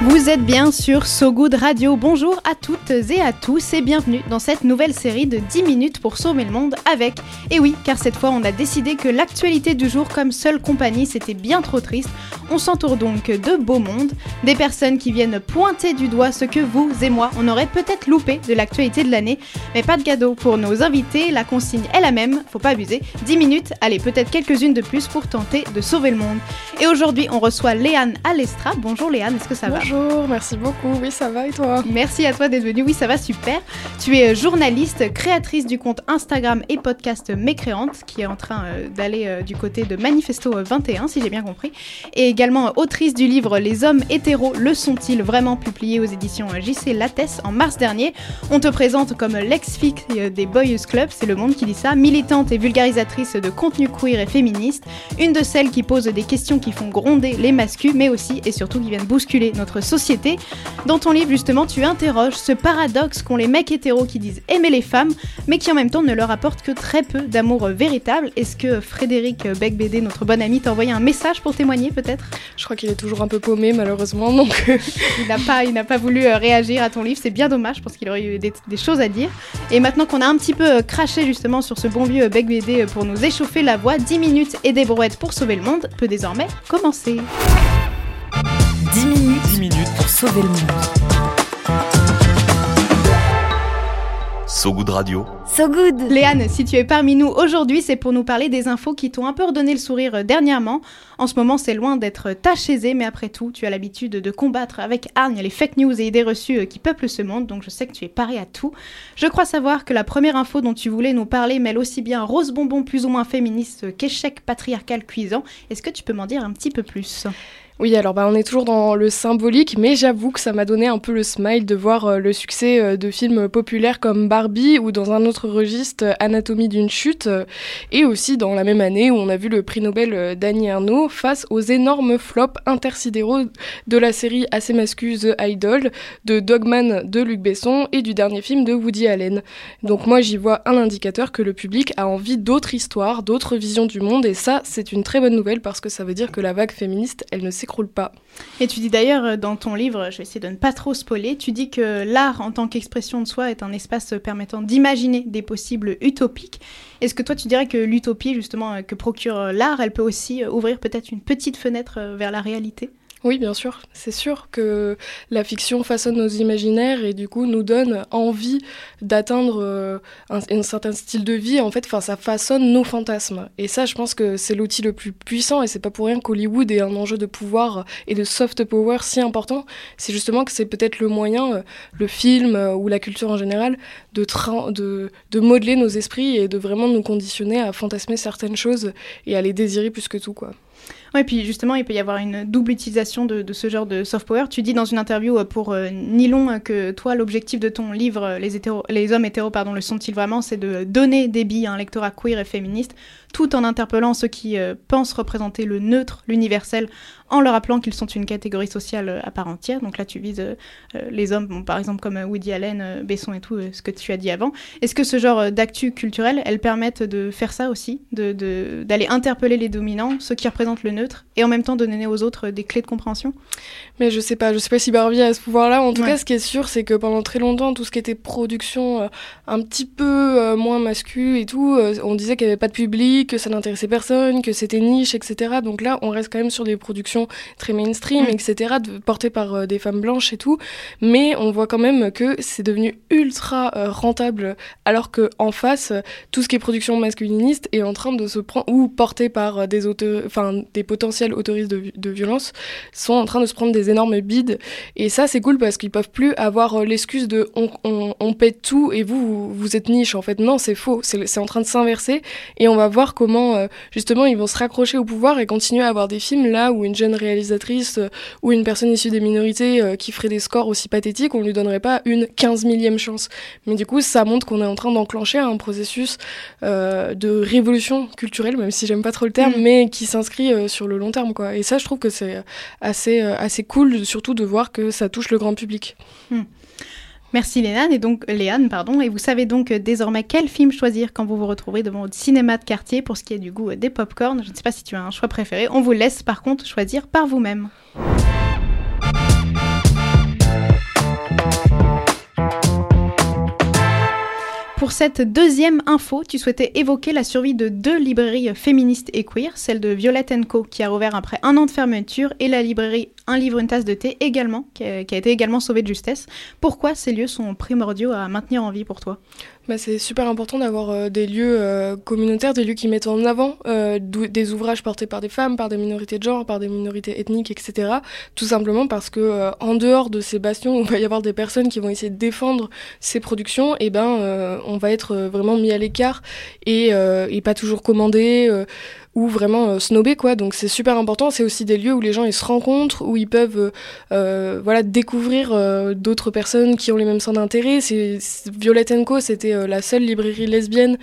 Vous êtes bien sur So Good Radio. Bonjour à toutes et à tous et bienvenue dans cette nouvelle série de 10 minutes pour sauver le monde avec. Et oui, car cette fois on a décidé que l'actualité du jour comme seule compagnie c'était bien trop triste. On s'entoure donc de beaux mondes, des personnes qui viennent pointer du doigt ce que vous et moi on aurait peut-être loupé de l'actualité de l'année. Mais pas de cadeau pour nos invités, la consigne est la même, faut pas abuser. 10 minutes, allez peut-être quelques-unes de plus pour tenter de sauver le monde. Et aujourd'hui on reçoit Léane Alestra. Bonjour Léane, est-ce que ça va? Merci beaucoup. Oui, ça va et toi Merci à toi d'être venu. Oui, ça va super. Tu es euh, journaliste, créatrice du compte Instagram et podcast Mécréante, qui est en train euh, d'aller euh, du côté de Manifesto 21, si j'ai bien compris. Et également autrice du livre Les hommes hétéros, le sont-ils vraiment publié aux éditions JC Lattès en mars dernier. On te présente comme l'ex-fille des Boys Club, c'est le monde qui dit ça, militante et vulgarisatrice de contenu queer et féministe, une de celles qui pose des questions qui font gronder les masculins, mais aussi et surtout qui viennent bousculer notre société. Dans ton livre, justement, tu interroges ce paradoxe qu'ont les mecs hétéros qui disent aimer les femmes, mais qui en même temps ne leur apportent que très peu d'amour véritable. Est-ce que Frédéric Becbédé, notre bon ami, t'a envoyé un message pour témoigner peut-être? Je crois qu'il est toujours un peu paumé, malheureusement, donc. il n'a pas, il n'a pas voulu euh, réagir à ton livre, c'est bien dommage, je pense qu'il aurait eu des, des, choses à dire. Et maintenant qu'on a un petit peu euh, craché justement sur ce bon vieux Becbédé pour nous échauffer la voix, 10 minutes et des brouettes pour sauver le monde peut désormais commencer. 10 minutes, 10 minutes pour sauver le monde. So Good Radio. So Good Léane, si tu es parmi nous aujourd'hui, c'est pour nous parler des infos qui t'ont un peu redonné le sourire euh, dernièrement. En ce moment, c'est loin d'être ta chez mais après tout, tu as l'habitude de combattre avec hargne les fake news et idées reçues euh, qui peuplent ce monde, donc je sais que tu es paré à tout. Je crois savoir que la première info dont tu voulais nous parler mêle aussi bien rose bonbon plus ou moins féministe qu'échec patriarcal cuisant. Est-ce que tu peux m'en dire un petit peu plus? Oui, alors bah, on est toujours dans le symbolique, mais j'avoue que ça m'a donné un peu le smile de voir euh, le succès euh, de films populaires comme Barbie ou dans un autre registre euh, Anatomie d'une chute, et aussi dans la même année où on a vu le prix Nobel d'Annie Ernaux face aux énormes flops intersidéraux de la série assez The Idol, de Dogman de Luc Besson et du dernier film de Woody Allen. Donc moi j'y vois un indicateur que le public a envie d'autres histoires, d'autres visions du monde, et ça c'est une très bonne nouvelle parce que ça veut dire que la vague féministe, elle ne Et tu dis d'ailleurs euh, dans ton livre, je vais essayer de ne pas trop spoiler, tu dis que l'art en tant qu'expression de soi est un espace permettant d'imaginer des possibles utopiques. Est-ce que toi tu dirais que l'utopie justement euh, que procure euh, l'art, elle peut aussi ouvrir peut-être une petite fenêtre vers la réalité? Oui, bien sûr. C'est sûr que la fiction façonne nos imaginaires et du coup nous donne envie d'atteindre euh, un, certain style de vie. En fait, enfin, ça façonne nos fantasmes. Et ça, je pense que c'est l'outil le plus puissant et c'est pas pour rien qu'Hollywood est un enjeu de pouvoir et de soft power si important. C'est justement que c'est peut-être le moyen, euh, le film euh, ou la culture en général, de, de, de modeler nos esprits et de vraiment nous conditionner à fantasmer certaines choses et à les désirer plus que tout, quoi. Oui, puis justement, il peut y avoir une double utilisation de, ce genre de soft power. Tu dis dans une interview euh, pour euh, Nylon euh, que toi, l'objectif de ton livre, les, hétéros, les hommes hétéros, pardon, le sont-ils vraiment, c'est de donner des billes à un lectorat queer et féministe, tout en interpellant ceux qui pensent représenter le neutre, l'universel, en leur rappelant qu'ils sont une catégorie sociale euh, à part entière. Donc là, tu vises euh, euh, les hommes, par exemple comme Woody Allen, Besson et tout, ce que tu as dit avant. Est-ce que ce genre d'actu culturel, elles permettent de faire ça aussi, d'aller de, interpeller les dominants, ceux qui représentent le neutre, et en même temps donner aux autres des clés de compréhension? Mais je sais pas, je sais pas si Barbie a ce pouvoir-là. En tout cas, ce qui est sûr, c'est que pendant très longtemps, tout ce qui était production un petit peu moins masculin et tout, on disait qu'il n'y avait pas de public public, que ça n'intéressait personne, que c'était niche, etc. Donc là, on reste quand même sur des productions très mainstream, Mm. etc., portées par euh, des femmes blanches et tout. Mais on voit quand même que c'est devenu ultra euh, rentable, alors que en face, tout ce qui est production masculiniste est en train de se prendre, ou porté par euh, des auteurs, enfin des potentiels autoristes de, vi- de violence, sont en train de se prendre des énormes bides. Et ça, c'est cool parce qu'ils peuvent plus avoir l'excuse de on, on, on pète tout et vous, vous, êtes niche. En fait, non, c'est faux. C'est en train de s'inverser et on va voir comment euh, justement ils vont se raccrocher au pouvoir et continuer à avoir des films là où une jeune réalisatrice euh, ou une personne issue des minorités euh, qui ferait des scores aussi pathétiques, on lui donnerait pas une 15 millième chance. Mais du coup, ça montre qu'on est en train d'enclencher un processus de révolution culturelle, même si j'aime pas trop le terme, Mm. mais qui s'inscrit sur le long terme, quoi. Et ça, je trouve que c'est assez, assez cool, surtout de voir que ça touche le grand public. Merci Léane, et donc Léane, pardon, et vous savez donc euh, désormais quel film choisir quand vous vous retrouvez devant votre cinéma de quartier pour ce qui est du goût euh, des pop-corn. Je ne sais pas si tu as un choix préféré, on vous laisse par contre choisir par vous-même. Pour cette deuxième info, tu souhaitais évoquer la survie de deux librairies féministes et queer, celle de Violette Co qui a rouvert après un an de fermeture et la librairie Un livre, une tasse de thé également, qui a, été également sauvée de justesse. Pourquoi ces lieux sont primordiaux à maintenir en vie pour toi? Bah, c'est super important d'avoir euh, des lieux euh, communautaires, des lieux qui mettent en avant euh, des ouvrages portés par des femmes, par des minorités de genre, par des minorités ethniques, etc. Tout simplement parce que en dehors de ces bastions, où il va y avoir des personnes qui vont essayer de défendre ces productions, et ben on va être vraiment mis à l'écart et pas toujours commandé. Ou vraiment euh, snobé quoi. Donc c'est super important. C'est aussi des lieux où les gens ils se rencontrent où ils peuvent euh, euh, voilà découvrir d'autres personnes qui ont les mêmes centres d'intérêt. C'est Violette Co c'était la seule librairie lesbienne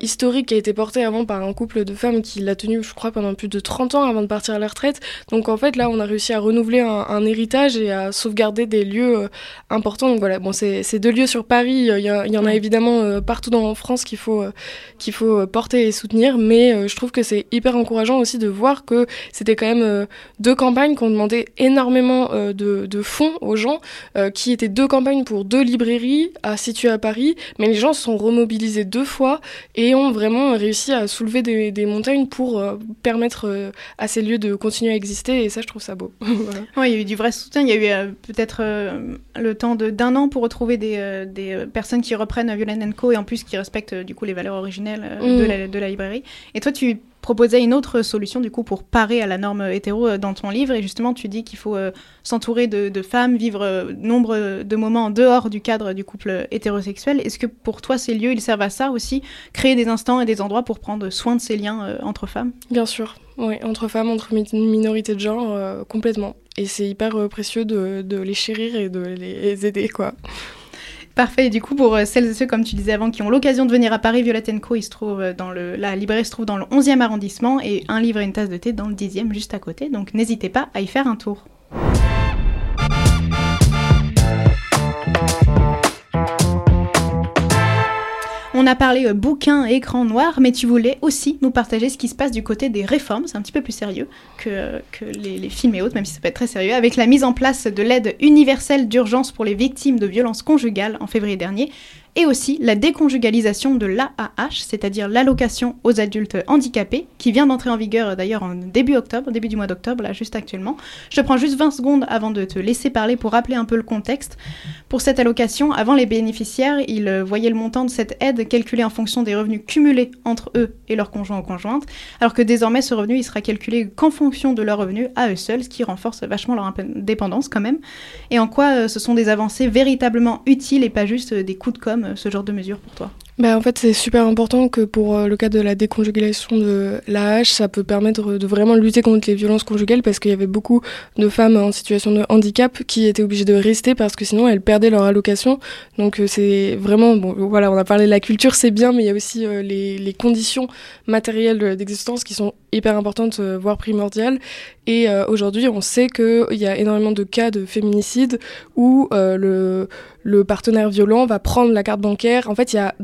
historique qui a été portée avant par un couple de femmes qui l'a tenue je crois pendant plus de 30 ans avant de partir à la retraite. Donc en fait là on a réussi à renouveler un, un héritage et à sauvegarder des lieux importants. Donc voilà. Bon c'est deux lieux sur Paris. Il y, a- il y en a évidemment partout dans France qu'il faut qu'il faut porter et soutenir. Mais je trouve que c'est hyper encourageant aussi de voir que c'était quand même euh, deux campagnes qui ont demandé énormément euh, de, de fonds aux gens, euh, qui étaient deux campagnes pour deux librairies à situées à Paris, mais les gens se sont remobilisés deux fois et ont vraiment réussi à soulever des, des montagnes pour permettre à ces lieux de continuer à exister et ça je trouve ça beau. Voilà. Ouais, il y a eu du vrai soutien. Il y a eu peut-être le temps de- d'un an pour retrouver des, des personnes qui reprennent Violette Co et en plus qui respectent du coup les valeurs originelles euh, Mm. de, la, de la librairie. Et toi, tu proposais une autre solution du coup pour parer à la norme hétéro euh, dans ton livre et justement tu dis qu'il faut euh, s'entourer de, femmes, vivre euh, nombre de moments en dehors du cadre du couple hétérosexuel. Est-ce que pour toi ces lieux ils servent à ça aussi, créer des instants et des endroits pour prendre soin de ces liens entre femmes? Bien sûr, oui, entre femmes, entre mi- minorités de genre, complètement. Et c'est hyper précieux de, de les chérir et de les aider, quoi. Parfait. Et du coup, pour euh, celles et ceux, comme tu disais avant, qui ont l'occasion de venir à Paris, Violette Co, euh, dans la librairie se trouve dans le 11e arrondissement et un livre et une tasse de thé dans le 10e, juste à côté. Donc n'hésitez pas à y faire un tour. On a parlé euh, bouquin et écran noir, mais tu voulais aussi nous partager ce qui se passe du côté des réformes. C'est un petit peu plus sérieux que, les films et autres, même si ça peut être très sérieux, avec la mise en place de l'aide universelle d'urgence pour les victimes de violences conjugales en février dernier, et aussi la déconjugalisation de l'AAH, c'est-à-dire l'allocation aux adultes handicapés, qui vient d'entrer en vigueur euh, d'ailleurs en début octobre, début du mois d'octobre, là juste actuellement. Je te prends juste 20 secondes avant de te laisser parler pour rappeler un peu le contexte. Pour cette allocation, avant les bénéficiaires, ils euh, voyaient le montant de cette aide calculé en fonction des revenus cumulés entre eux et leurs conjoints ou conjointes, alors que désormais ce revenu il sera calculé qu'en fonction de leurs revenus à eux seuls, ce qui renforce vachement leur indépendance quand même. Et en quoi euh, ce sont des avancées véritablement utiles et pas juste euh, des coups de com', ce genre de mesures pour toi? Bah, en fait, c'est super important que pour euh, le cas de la déconjugalisation de l'AH, ça peut permettre de vraiment lutter contre les violences conjugales parce qu'il y avait beaucoup de femmes en situation de handicap qui étaient obligées de rester parce que sinon elles perdaient leur allocation. Donc euh, c'est vraiment, bon, voilà, on a parlé de la culture, c'est bien, mais il y a aussi euh, les, les conditions matérielles d'existence qui sont hyper importantes, voire primordiales. Et aujourd'hui, on sait qu'il y a énormément de cas de féminicide où le, le partenaire violent va prendre la carte bancaire. En fait, il y a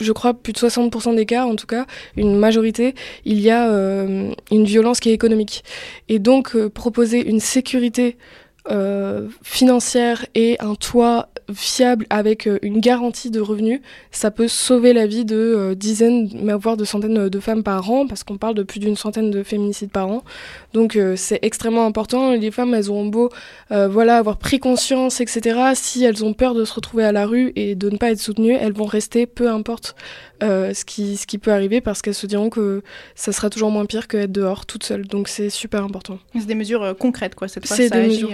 je crois plus de 60% des cas, en tout cas, une majorité, il y a euh, une violence qui est économique. Et donc, euh, proposer une sécurité euh, financière et un toit fiable avec une garantie de revenus, ça peut sauver la vie de dizaines, voire de centaines de femmes par an, parce qu'on parle de plus d'une centaine de féminicides par an. Donc c'est extrêmement important. Les femmes, elles ont beau voilà, avoir pris conscience, etc. Si elles ont peur de se retrouver à la rue et de ne pas être soutenues, elles vont rester, peu importe ce, qui, ce qui peut arriver, parce qu'elles se diront que ça sera toujours moins pire qu'être dehors toute seule. Donc c'est super important. C'est des mesures concrètes, quoi, cette fois. C'est des mesures.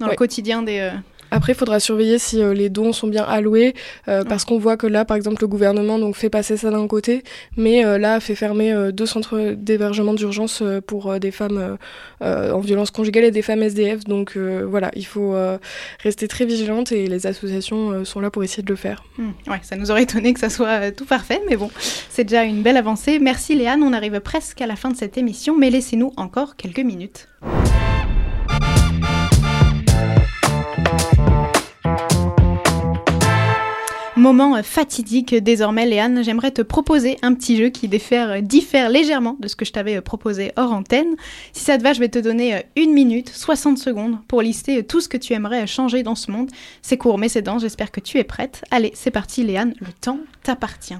dans le quotidien des, après, il faudra surveiller si euh, les dons sont bien alloués, euh, parce qu'on voit que là, par exemple, le gouvernement donc fait passer ça d'un côté, mais euh, là fait fermer deux centres d'hébergement d'urgence pour des femmes en violence conjugale et des femmes SDF. Donc voilà, il faut rester très vigilante et les associations sont là pour essayer de le faire. Ouais, ça nous aurait étonné que ça soit tout parfait, mais bon, c'est déjà une belle avancée. Merci Léane, on arrive presque à la fin de cette émission, mais laissez-nous encore quelques minutes. Moment fatidique désormais, Léane. J'aimerais te proposer un petit jeu qui diffère, diffère légèrement de ce que je t'avais proposé hors antenne. Si ça te va, je vais te donner une minute, 60 secondes pour lister tout ce que tu aimerais changer dans ce monde. C'est court mais c'est dense, j'espère que tu es prête. Allez, c'est parti Léane, le temps t'appartient.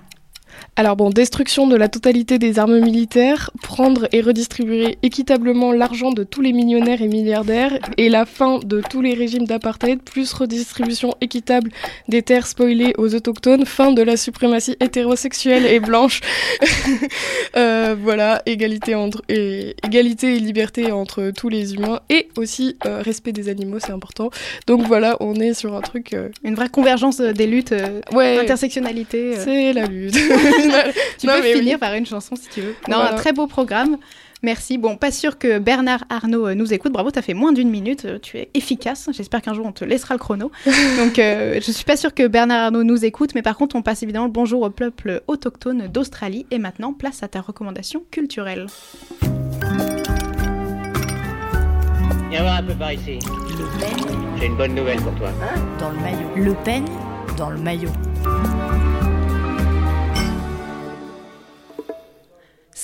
Alors bon, destruction de la totalité des armes militaires, prendre et redistribuer équitablement l'argent de tous les millionnaires et milliardaires, et la fin de tous les régimes d'apartheid, plus redistribution équitable des terres spoilées aux autochtones, fin de la suprématie hétérosexuelle et blanche. Euh, voilà, égalité, entre, et, égalité et liberté entre tous les humains, et aussi euh, respect des animaux, c'est important. Donc voilà, on est sur un truc... Euh, Une vraie convergence des luttes, ouais, intersectionnalité. C'est la lutte. tu peux finir par une chanson si tu veux. Non, un très beau programme. Merci. Bon, pas sûr que Bernard Arnault euh, nous écoute. Bravo, tu as fait moins d'une minute. Euh, tu es efficace. J'espère qu'un jour on te laissera le chrono. Donc, euh, je suis pas sûr que Bernard Arnault nous écoute, mais par contre, on passe évidemment le bonjour au peuple autochtone d'Australie. Et maintenant, place à ta recommandation culturelle. Viens voir un peu par ici. Le peigne. J'ai une bonne nouvelle pour toi. Hein? Dans le maillot. Le peigne dans le maillot.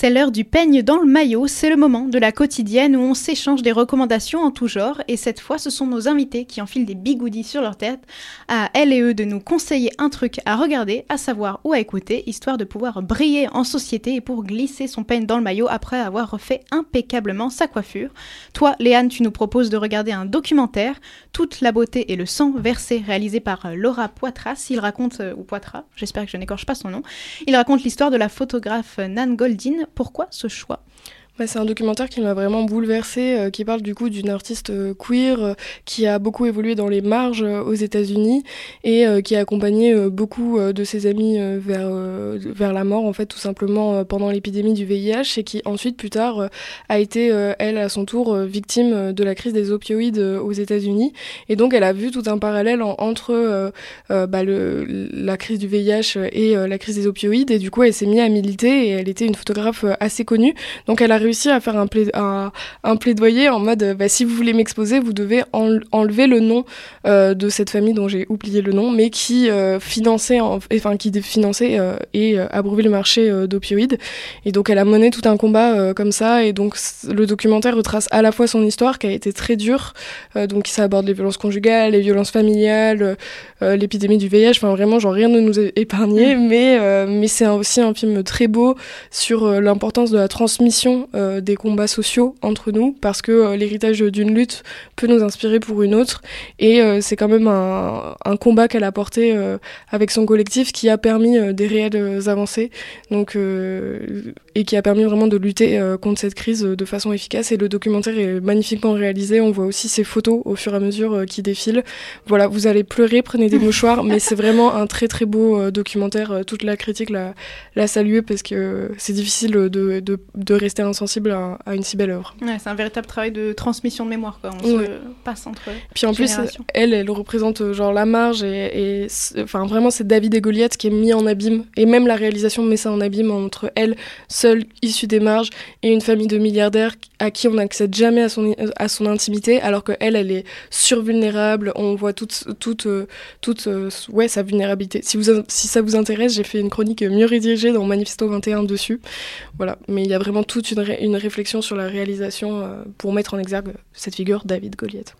C'est l'heure du peigne dans le maillot, c'est le moment de la quotidienne où on s'échange des recommandations en tout genre et cette fois ce sont nos invités qui enfilent des bigoudis sur leur tête à elles et eux de nous conseiller un truc à regarder, à savoir ou à écouter, histoire de pouvoir briller en société et pour glisser son peigne dans le maillot après avoir refait impeccablement sa coiffure. Toi, Léane, tu nous proposes de regarder un documentaire, Toute la beauté et le sang versé, réalisé par Laura Poitras. Il raconte, euh, ou Poitras, j'espère que je n'écorche pas son nom, il raconte l'histoire de la photographe Nan Goldin pourquoi ce choix? C'est un documentaire qui m'a vraiment bouleversée, euh, qui parle du coup d'une artiste euh, queer euh, qui a beaucoup évolué dans les marges aux États-Unis et qui a accompagné beaucoup de ses amis vers, la mort, en fait, tout simplement pendant l'épidémie du VIH et qui ensuite, plus tard, a été, elle, à son tour, victime de la crise des opioïdes aux États-Unis. Et donc, elle a vu tout un parallèle entre bah, la crise du VIH et la crise des opioïdes. Et du coup, elle s'est mise à militer et elle était une photographe assez connue. Donc, elle a réussi à faire un, un, plaidoyer en mode bah, si vous voulez m'exposer, vous devez enlever le nom euh, de cette famille dont j'ai oublié le nom, mais qui euh, finançait, enfin qui finançait euh, et abreuvait le marché d'opioïdes. Et donc elle a mené tout un combat comme ça. Et donc le documentaire retrace à la fois son histoire qui a été très dure, donc ça aborde les violences conjugales, les violences familiales, l'épidémie du VIH. Enfin vraiment, genre rien ne nous est épargné, mm. mais mais c'est aussi un film très beau sur l'importance de la transmission euh, des combats sociaux entre nous parce que euh, l'héritage d'une lutte peut nous inspirer pour une autre. Et euh, c'est quand même un, un combat qu'elle a porté avec son collectif qui a permis des réelles avancées. Donc et qui a permis vraiment de lutter contre cette crise de façon efficace. Et le documentaire est magnifiquement réalisé. On voit aussi ses photos au fur et à mesure qui défilent. Voilà vous allez pleurer prenez des mouchoirs mais c'est vraiment un très très beau documentaire. Toute la critique l'a, salué parce que c'est difficile de, de, de rester ensemble sensible à, une si belle œuvre. c'est un véritable travail de transmission de mémoire, quoi. On se passe entre. Puis en plus, elle, elle représente euh, genre la marge et, enfin vraiment c'est David et Goliath qui est mis en abîme et même la réalisation met ça en abîme entre elle, seule issue des marges, et une famille de milliardaires à qui on n'accède jamais à son à son intimité, alors que elle, elle est survulnérable. On voit toute toute euh, toute euh, ouais sa vulnérabilité. Si vous si ça vous intéresse, j'ai fait une chronique mieux rédigée dans Manifesto 21 dessus. Voilà, mais il y a vraiment toute une une réflexion sur la réalisation euh, pour mettre en exergue cette figure David Goliath.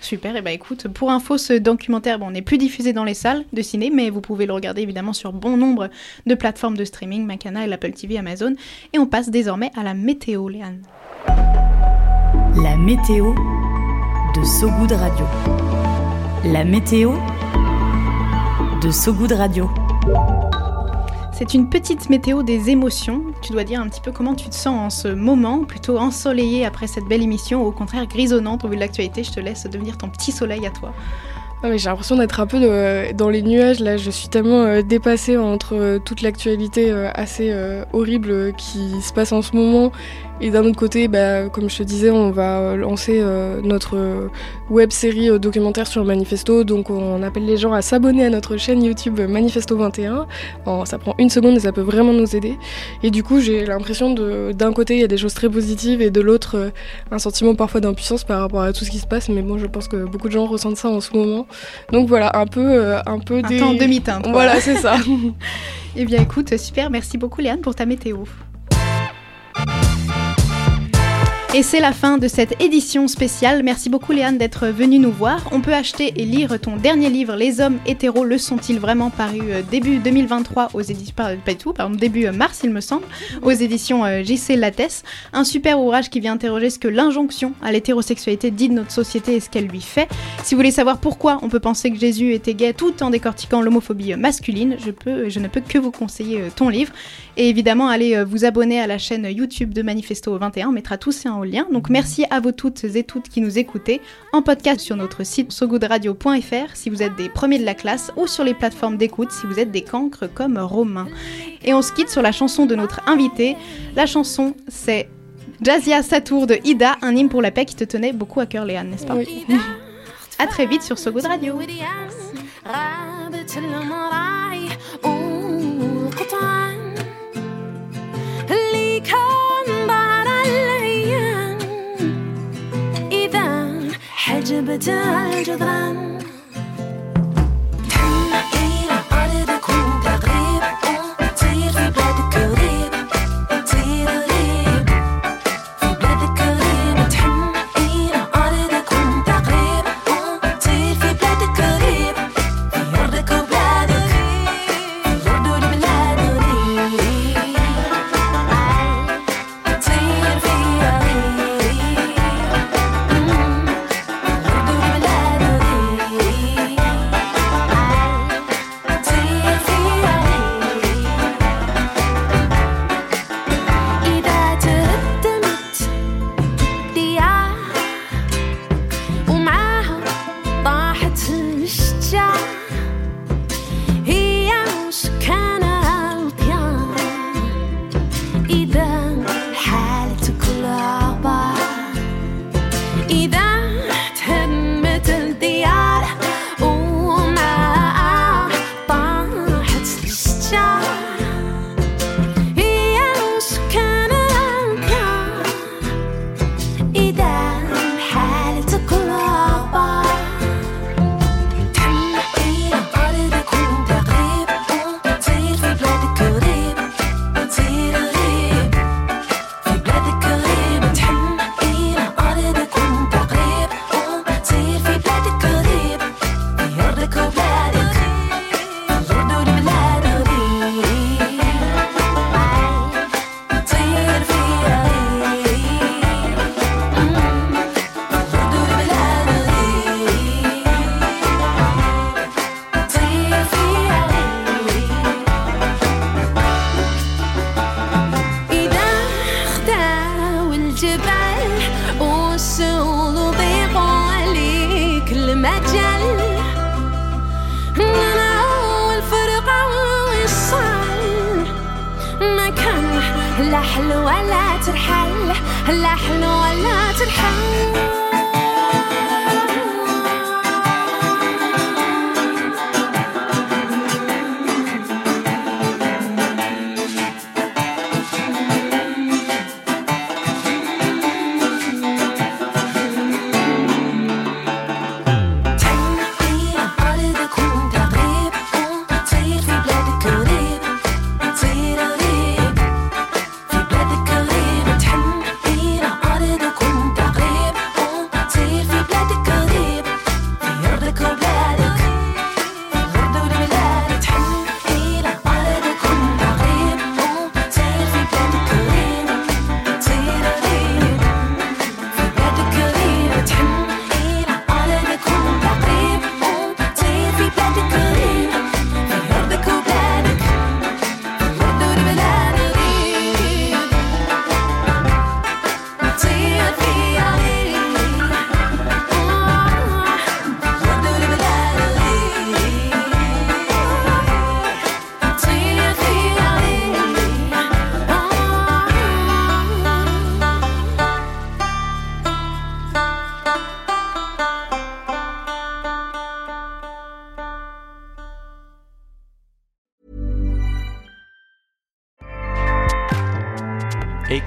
Super, et bah écoute, pour info, ce documentaire bon, n'est plus diffusé dans les salles de ciné, mais vous pouvez le regarder évidemment sur bon nombre de plateformes de streaming, Macana et l'Apple TV, Amazon. Et on passe désormais à la météo, Léane. La météo de So Good Radio. La météo de So Good Radio. C'est une petite météo des émotions. Tu dois dire un petit peu comment tu te sens en ce moment, plutôt ensoleillé après cette belle émission, ou au contraire grisonnante au vu de l'actualité. Je te laisse devenir ton petit soleil à toi. Ah, j'ai l'impression d'être un peu de- dans les nuages là. Je suis tellement euh, dépassée entre euh, toute l'actualité euh, assez euh, horrible euh, qui se passe en ce moment. Et d'un autre côté, bah, comme je te disais, on va euh, lancer euh, notre euh, web série euh, documentaire sur Manifesto. Donc on appelle les gens à s'abonner à notre chaîne YouTube Manifesto 21. Bon, ça prend une seconde et ça peut vraiment nous aider. Et du coup, j'ai l'impression de d'un côté, il y a des choses très positives et de l'autre, un sentiment parfois d'impuissance par rapport à tout ce qui se passe. Mais bon, je pense que beaucoup de gens ressentent ça en ce moment. Donc voilà, un peu, un peu Un des... temps en demi-teinte. Voilà, c'est ça. Eh bien écoute, super, merci beaucoup Léane pour ta météo. Et c'est la fin de cette édition spéciale. Merci beaucoup Léane d'être venue nous voir. On peut acheter et lire ton dernier livre, Les hommes hétéros le sont-ils vraiment, paru euh, début 2023 aux éditions, pas, du tout, pardon, début euh, mars il me semble, aux éditions euh, JC Lattès. Un super ouvrage qui vient interroger ce que l'injonction à l'hétérosexualité dit de notre société et ce qu'elle lui fait. Si vous voulez savoir pourquoi on peut penser que Jésus était gay tout en décortiquant l'homophobie masculine, je, peux, je ne peux que vous conseiller ton livre. Et évidemment, allez vous abonner à la chaîne YouTube de Manifesto 21, on mettra tous ces lien. Donc merci à vous toutes et toutes qui nous écoutez en podcast sur notre site sogoodradio.fr si vous êtes des premiers de la classe ou sur les plateformes d'écoute si vous êtes des cancres comme Romain. Et on se quitte sur la chanson de notre invité. La chanson c'est Jazia Satour de Ida, un hymne pour la paix qui te tenait beaucoup à cœur Léane, n'est-ce pas oui. À très vite sur Sogood Radio. Trái cho tan.